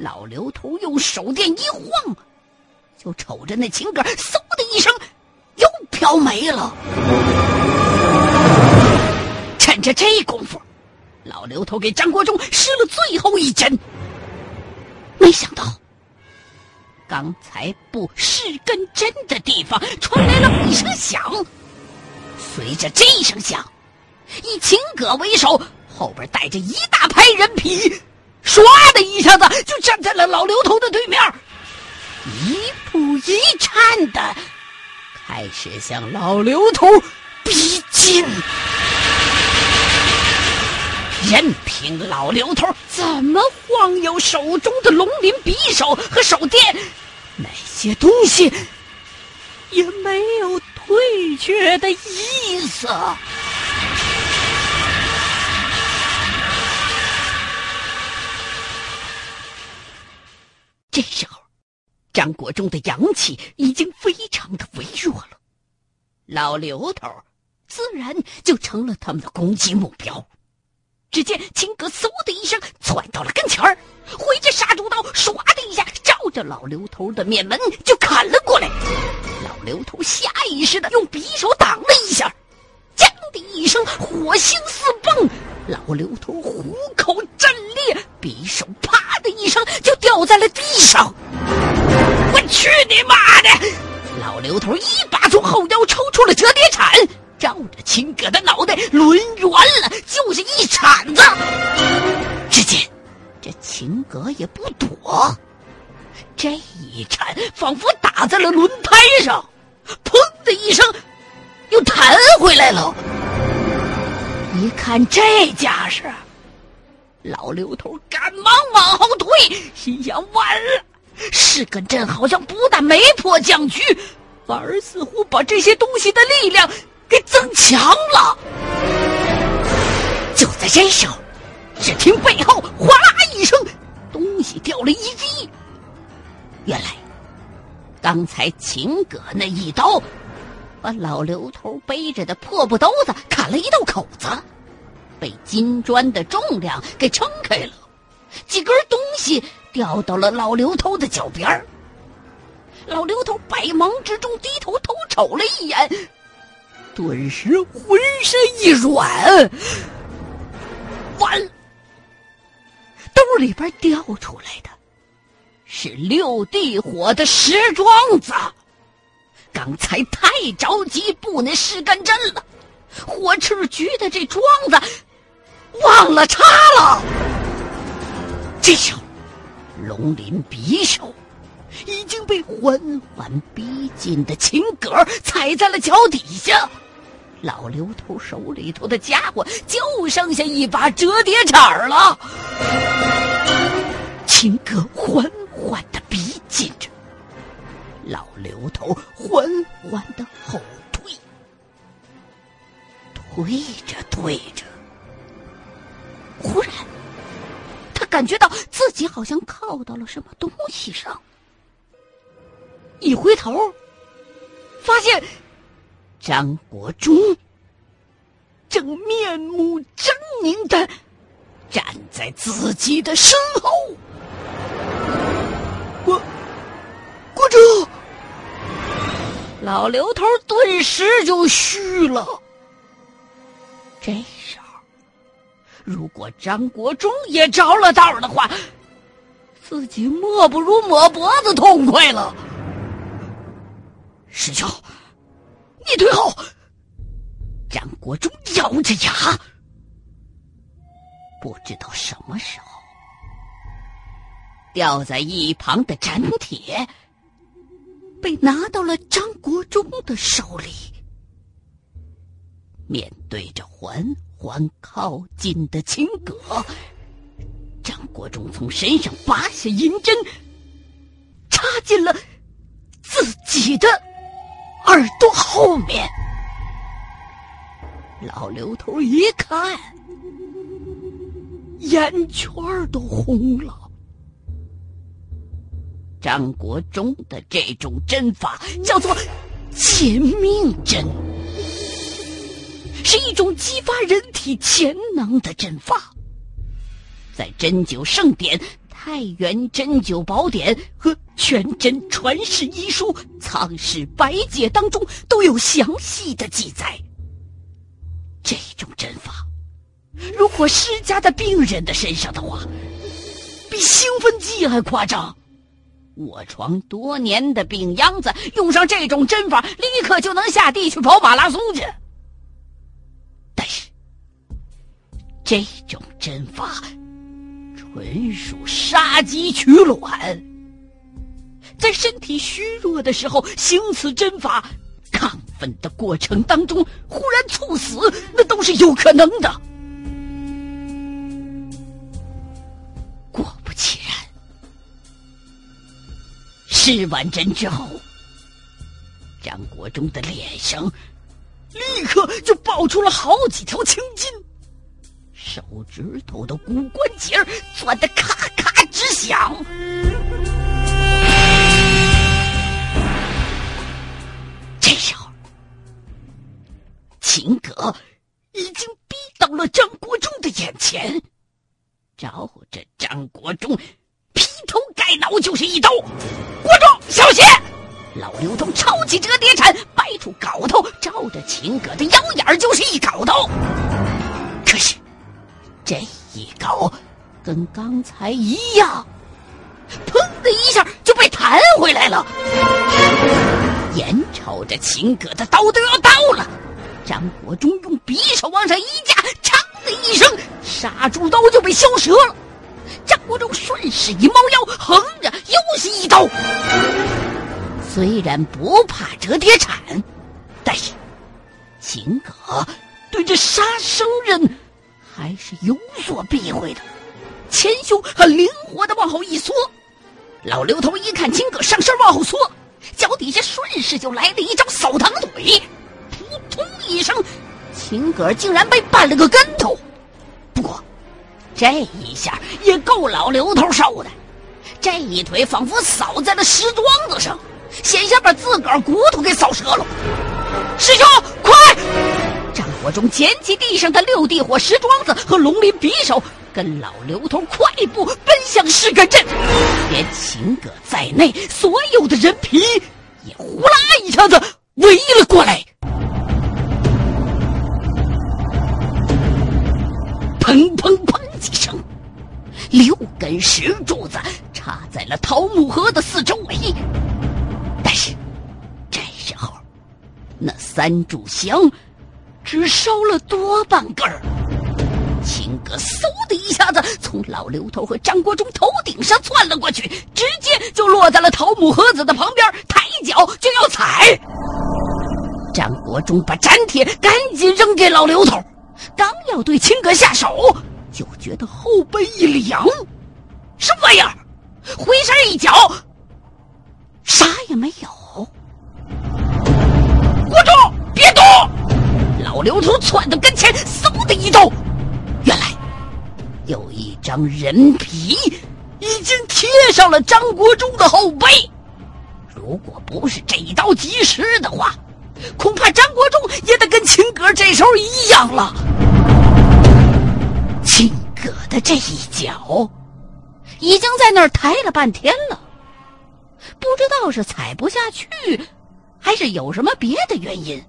老刘头用手电一晃，就瞅着那情歌，嗖的一声，又飘没了。趁着这功夫，老刘头给张国忠施了最后一针。没想到，刚才布施根针的地方传来了一声响。随着这一声响，以秦葛为首，后边带着一大排人皮。唰的一下子就站在了老刘头的对面，一步一颤的开始向老刘头逼近。任凭老刘头怎么晃悠手中的龙鳞匕首和手电，那些东西也没有退却的意思。这时候，张国忠的阳气已经非常的微弱了，老刘头自然就成了他们的攻击目标。只见秦哥嗖的一声窜到了跟前儿，挥着杀猪刀，唰的一下照着老刘头的面门就砍了过来。老刘头下意识的用匕首挡了一下，锵的一声，火星四迸，老刘头虎口震裂，匕首啪的一声就掉在了地上。我去你妈的！老刘头一把从后腰抽出了折叠铲。照着秦葛的脑袋抡圆了，就是一铲子。只见这秦葛也不躲，这一铲仿佛打在了轮胎上，砰的一声又弹回来了。一看这架势，老刘头赶忙往后退，心想：完了，是根针好像不但没破僵局，反而似乎把这些东西的力量。给增强了。就在这时候，只听背后哗啦一声，东西掉了一地。原来，刚才秦葛那一刀，把老刘头背着的破布兜子砍了一道口子，被金砖的重量给撑开了。几根东西掉到了老刘头的脚边老刘头百忙之中低头偷瞅了一眼。顿时浑身一软，完！兜里边掉出来的是六地火的石桩子。刚才太着急布那石干针了，火赤局的这桩子忘了插了。这时候，龙鳞匕首已经被缓缓逼近的秦葛踩在了脚底下。老刘头手里头的家伙就剩下一把折叠铲了。秦哥缓缓的逼近着，老刘头缓缓的后退，推着推着，忽然，他感觉到自己好像靠到了什么东西上，一回头，发现。张国忠正面目狰狞的站在自己的身后，老刘头顿时就虚了。这时候，如果张国忠也着了道的话，自己莫不如抹脖子痛快了。师兄。你退后！张国忠咬着牙，不知道什么时候，掉在一旁的斩铁被拿到了张国忠的手里。面对着缓缓靠近的秦葛，张国忠从身上拔下银针，插进了自己的。耳朵后面，老刘头一看，眼圈都红了。张国忠的这种针法叫做“解命针”，是一种激发人体潜能的针法。在针灸盛典，太原针灸宝典和全真传世医书《藏世百解》当中都有详细的记载。这种针法，如果施加在病人的身上的话，比兴奋剂还夸张。卧床多年的病秧子用上这种针法，立刻就能下地去跑马拉松去。但是，这种针法纯属杀鸡取卵，在身体虚弱的时候行此针法，亢奋的过程当中忽然猝死，那都是有可能的。吃完针之后，张国忠的脸上立刻就爆出了好几条青筋，手指头的骨关节钻得咔咔直响。这时候，秦葛已经逼到了张国忠的眼前，照着张国忠劈。头盖脑就是一刀，国忠小心！老刘头抄起折叠铲，掰出镐头，照着秦葛的腰眼就是一镐头。可是这一镐跟刚才一样，砰的一下就被弹回来了。眼瞅着秦葛的刀都要到了，张国忠用匕首往上一架，嘡的一声，杀猪刀就被削折了。张国忠顺势一猫腰，横着又是一刀。虽然不怕折叠铲，但是秦葛对这杀生人还是有所避讳的，前胸很灵活的往后一缩。老刘头一看秦葛上身往后缩，脚底下顺势就来了一招扫堂腿，扑通一声，秦葛竟然被绊了个跟头。这一下也够老刘头受的，这一腿仿佛扫在了石桩子上，险些把自个儿骨头给扫折了。师兄，快！张国忠捡起地上的六地火石桩子和龙鳞匕首，跟老刘头快步奔向石根镇，连秦葛在内所有的人皮也呼啦一下子围了过来。六根石柱子插在了桃木盒的四周围，但是这时候，那三炷香只烧了多半根儿。秦哥嗖的一下子从老刘头和张国忠头顶上窜了过去，直接就落在了桃木盒子的旁边，抬脚就要踩。张国忠把粘铁赶紧扔给老刘头，刚要对秦哥下手。就觉得后背一凉，什么玩意儿？回身一脚，啥也没有。国忠，别动！老刘头窜到跟前，嗖的一刀，原来有一张人皮已经贴上了张国忠的后背。如果不是这一刀及时的话，恐怕张国忠也得跟秦哥这时候一样了。葛的这一脚，已经在那儿抬了半天了，不知道是踩不下去，还是有什么别的原因，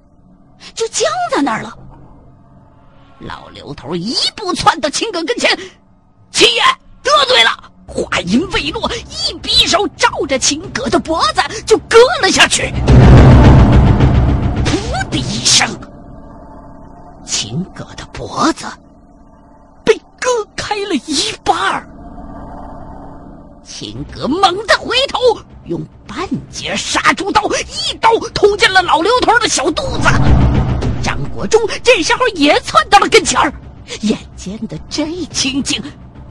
就僵在那儿了。老刘头一步窜到秦葛跟前，秦爷得罪了。话音未落，一匕首照着秦葛的脖子就割了下去。噗的一声，秦葛的脖子。割开了一半儿，秦格猛地回头，用半截杀猪刀一刀捅进了老刘头的小肚子。张国忠这时候也窜到了跟前儿，眼见的这情景，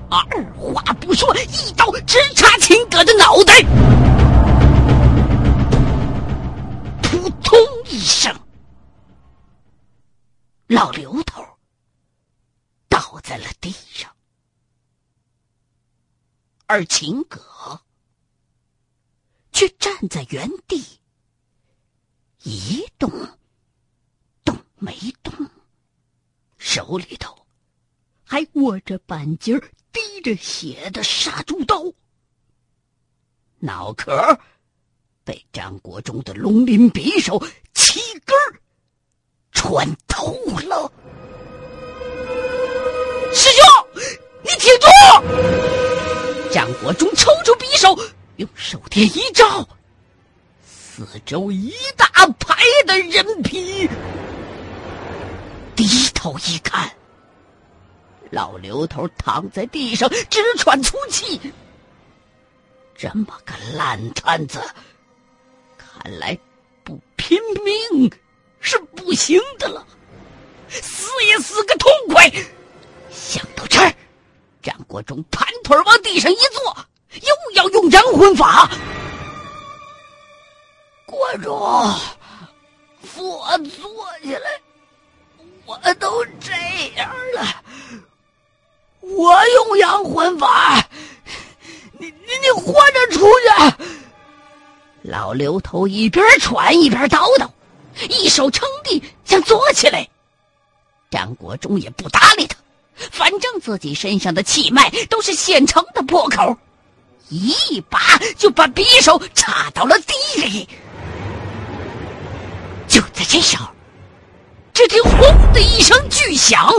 二话不说，一刀直插秦格的脑袋。扑通一声，老刘头。倒在了地上，而秦葛却站在原地，一动动没动，手里头还握着半截滴着血的杀猪刀，脑壳被张国忠的龙鳞匕首七根穿透了。师兄，你挺住！张国忠抽出匕首，用手电一照，四周一大排的人皮。低头一看，老刘头躺在地上直喘粗气。这么个烂摊子，看来不拼命是不行的了。死也死个痛快！想到这儿，张国忠盘腿往地上一坐，又要用阳魂法。国忠，扶我坐起来。我都这样了，我用阳魂法，你你你活着出去！老刘头一边喘一边叨叨，一手撑地想坐起来。张国忠也不搭理他，反正自己身上的气脉都是现成的破口，一把就把匕首插到了地里。就在这时候。只听“轰”的一声巨响，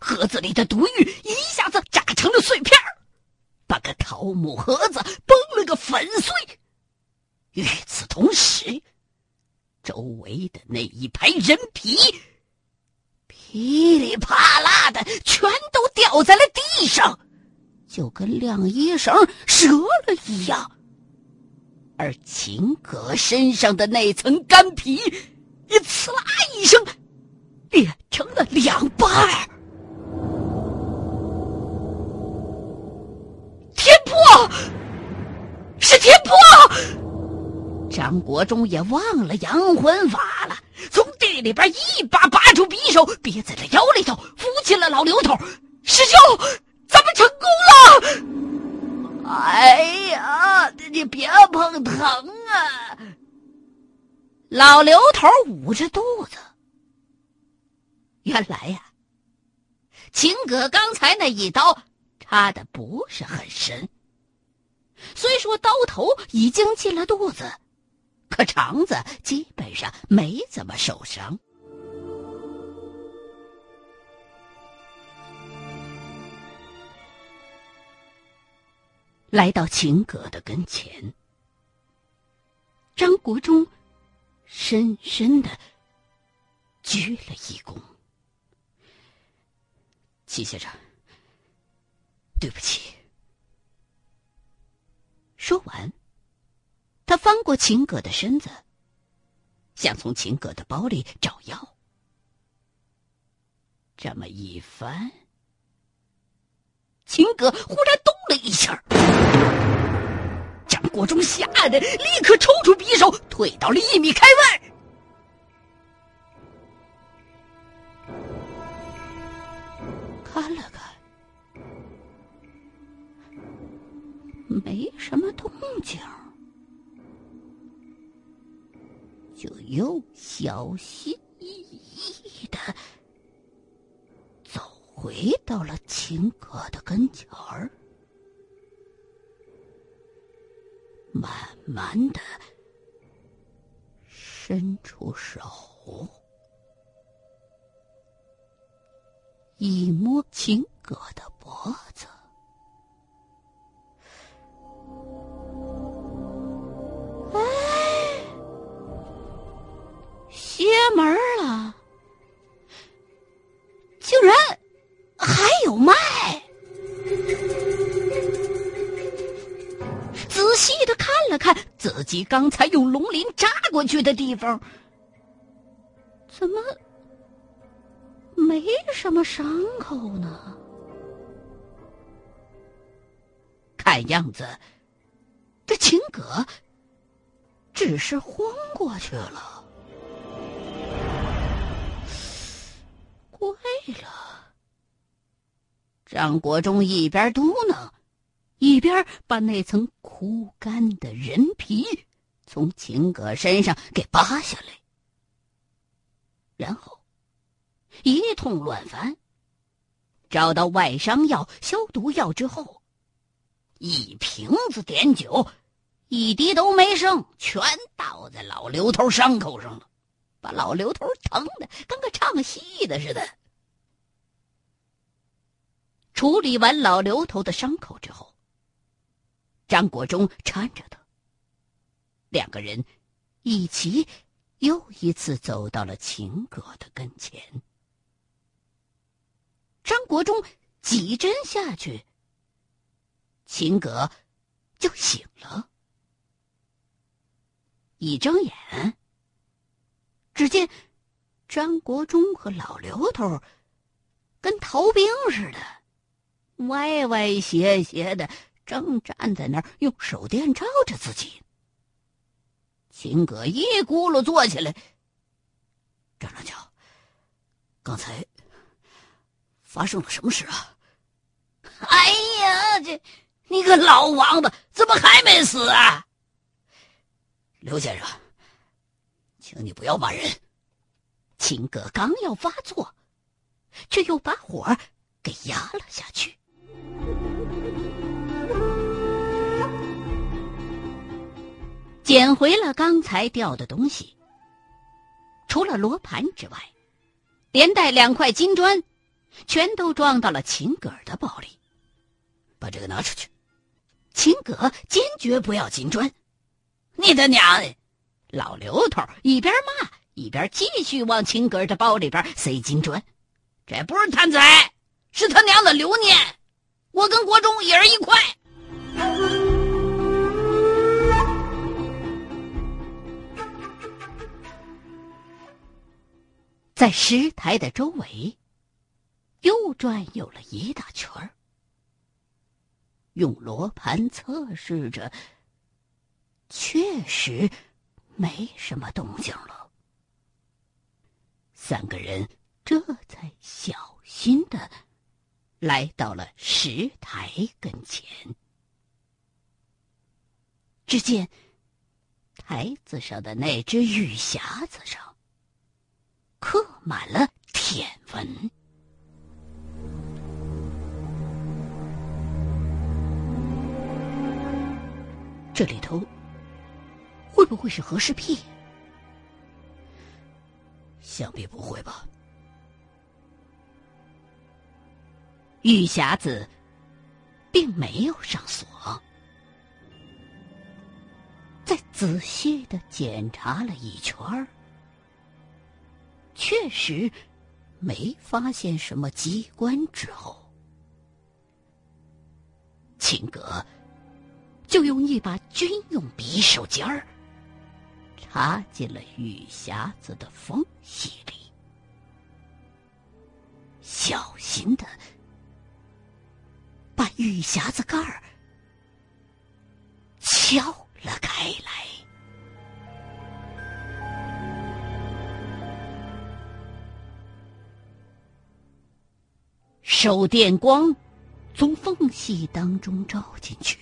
盒子里的毒玉一下子炸成了碎片把个桃木盒子崩了个粉碎。与此同时，周围的那一排人皮噼里啪啦的全都掉在了地上，就跟晾衣绳折了一样。而秦可身上的那层干皮也“呲啦”一声。裂成了两半天破，是天破！张国忠也忘了阳魂法了，从地里边一把拔出手，别在了腰里头，扶起了老刘头。师兄，咱们成功了！哎呀，你别碰疼啊！老刘头捂着肚子。原来呀，秦葛刚才那一刀插的不是很深，虽说刀头已经进了肚子，可肠子基本上没怎么受伤。来到秦葛的跟前，张国忠深深的鞠了一躬。齐先生，对不起。说完，他翻过秦葛的身子，想从秦葛的包里找药。这么一翻，秦葛忽然动了一下，张国忠吓得立刻抽出匕首，退到了一米开外。看了看，没什么动静，就又小心翼翼的回到了秦葛的跟前儿，慢慢的伸出手。一摸秦葛的脖子，哎，邪门了！竟然还有脉！仔细的看了看自己刚才用龙鳞扎过去的地方，怎么？没什么伤口呢，看样子这秦葛只是昏过去了。怪了，张国忠一边嘟囔，一边把那层枯干的人皮从秦葛身上给扒下来，然后。一通乱翻，找到外伤药、消毒药之后，一瓶子碘酒，一滴都没剩，全倒在老刘头伤口上了，把老刘头疼的跟个唱戏的似的。处理完老刘头的伤口之后，张国忠搀着他，两个人一起又一次走到了秦葛的跟前。张国忠几针下去，秦葛就醒了。一睁眼，只见张国忠和老刘头跟逃兵似的，歪歪斜斜的，正站在那儿用手电照着自己。秦葛一咕噜坐起来，张长桥，刚才。发生了什么事啊？哎呀，这你个老王八，怎么还没死啊？刘先生，请你不要骂人。秦葛刚要发作，却又把火给压了下去。捡回了刚才掉的东西，除了罗盘之外，连带两块金砖。全都装到了秦葛的包里，把这个拿出去。秦葛坚决不要金砖。你的娘的！老刘头一边骂一边继续往秦葛的包里边塞金砖。这不是贪财，是他娘的留念。我跟国忠一人一块。在石台的周围。又转悠了一大圈儿，用罗盘测试着，确实没什么动静了。三个人这才小心的来到了石台跟前，只见台子上的那只玉匣子上刻满了舔文。这里头会不会是和氏璧？想必不会吧。玉匣子并没有上锁，在仔细的检查了一圈儿，确实没发现什么机关之后，秦格。就用一把军用匕首尖儿插进了玉匣子的缝隙里，小心的把玉匣子盖儿敲手电光从缝隙当中照进去。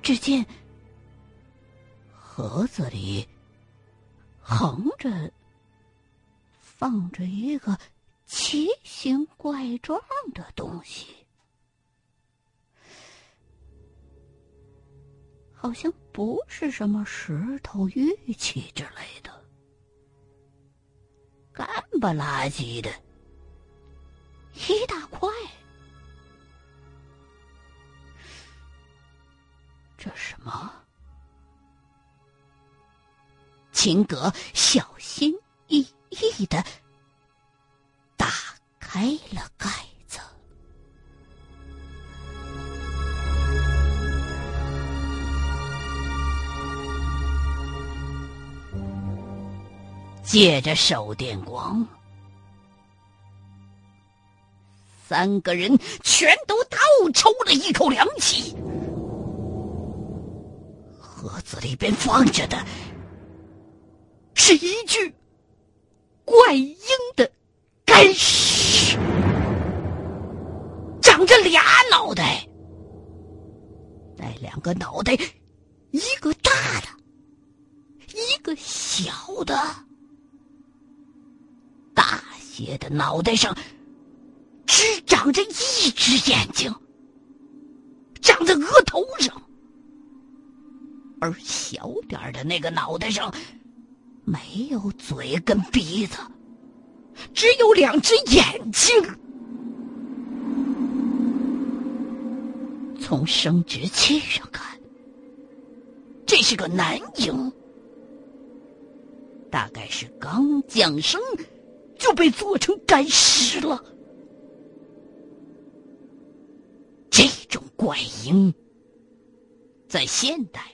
只见盒子里横着放着一个奇形怪状的东西，好像不是什么石头、玉器之类的，干不拉几的一大块。这什么？秦格小心翼翼的打开借着手电光，三个人全都倒抽了一口凉气。盒子里边放着的是一具怪婴的干尸，长着俩脑袋，那两个脑袋，一个大的，一个小的，大些的脑袋上只长着一只眼睛，长在额头上，而小点的那个脑袋上没有嘴跟鼻子，只有两只眼睛。从生殖器上看，这是个男婴。大概是刚降生就被做成干尸了。这种怪婴在现代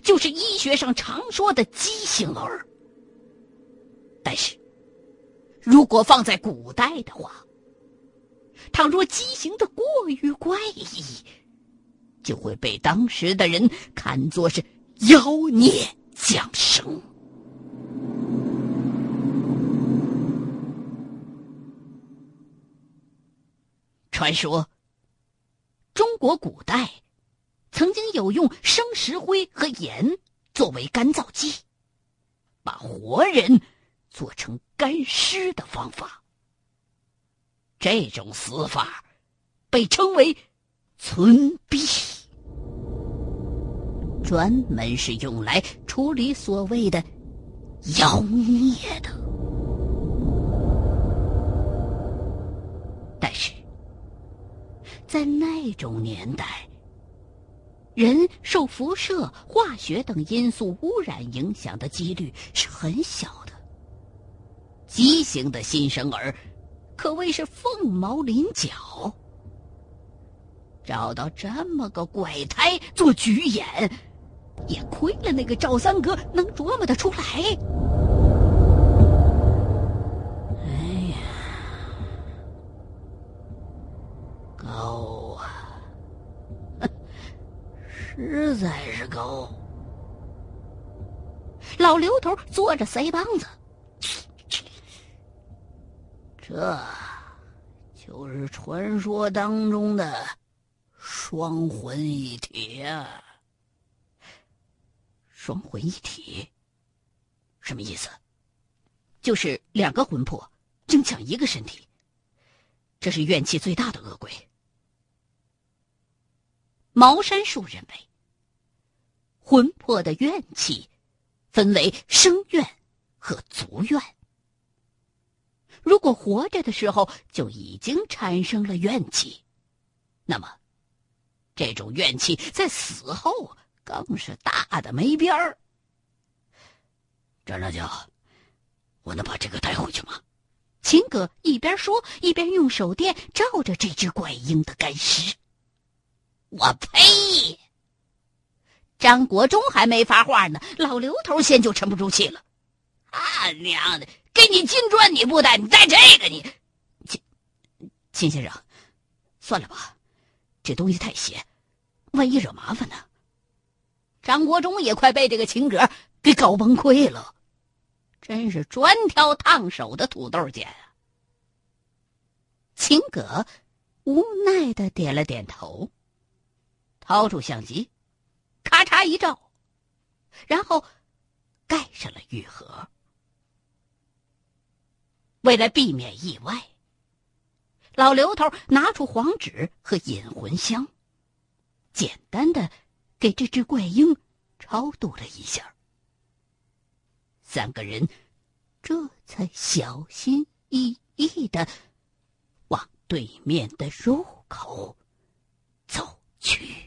就是医学上常说的畸形儿，但是如果放在古代的话，倘若畸形的过于怪异，就会被当时的人看作是妖孽降生。传说，中国古代曾经有用生石灰和盐作为干燥剂，把活人做成干尸的方法。这种死法被称为“村毙”，专门是用来处理所谓的妖孽的。在那种年代，人受辐射、化学等因素污染影响的几率是很小的。畸形的新生儿可谓是凤毛麟角。找到这么个怪胎做局演，也亏了那个赵三哥能琢磨得出来。高啊，实在是高！老刘头嘬着腮帮子，这就是传说当中的双魂一体啊！双魂一体什么意思？就是两个魂魄争抢一个身体，这是怨气最大的恶鬼。茅山术认为，魂魄的怨气分为生怨和足怨。如果活着的时候就已经产生了怨气，那么这种怨气在死后更是大的没边儿。张大舅，我能把这个带回去吗？秦葛一边说，一边用手电照着这只怪婴的干尸。我呸！张国忠还没发话呢，老刘头先就沉不住气了。啊娘的，给你金砖你不带，你带这个你，秦秦先生，算了吧，这东西太邪，万一惹麻烦呢？张国忠也快被这个秦葛给搞崩溃了，真是专挑烫手的土豆捡啊！秦葛无奈的点了点头。掏出相机，咔嚓一照，然后盖上了玉盒。为了避免意外，老刘头拿出黄纸和引魂香，简单的给这只怪婴超度了一下。三个人这才小心翼翼的往对面的入口走去。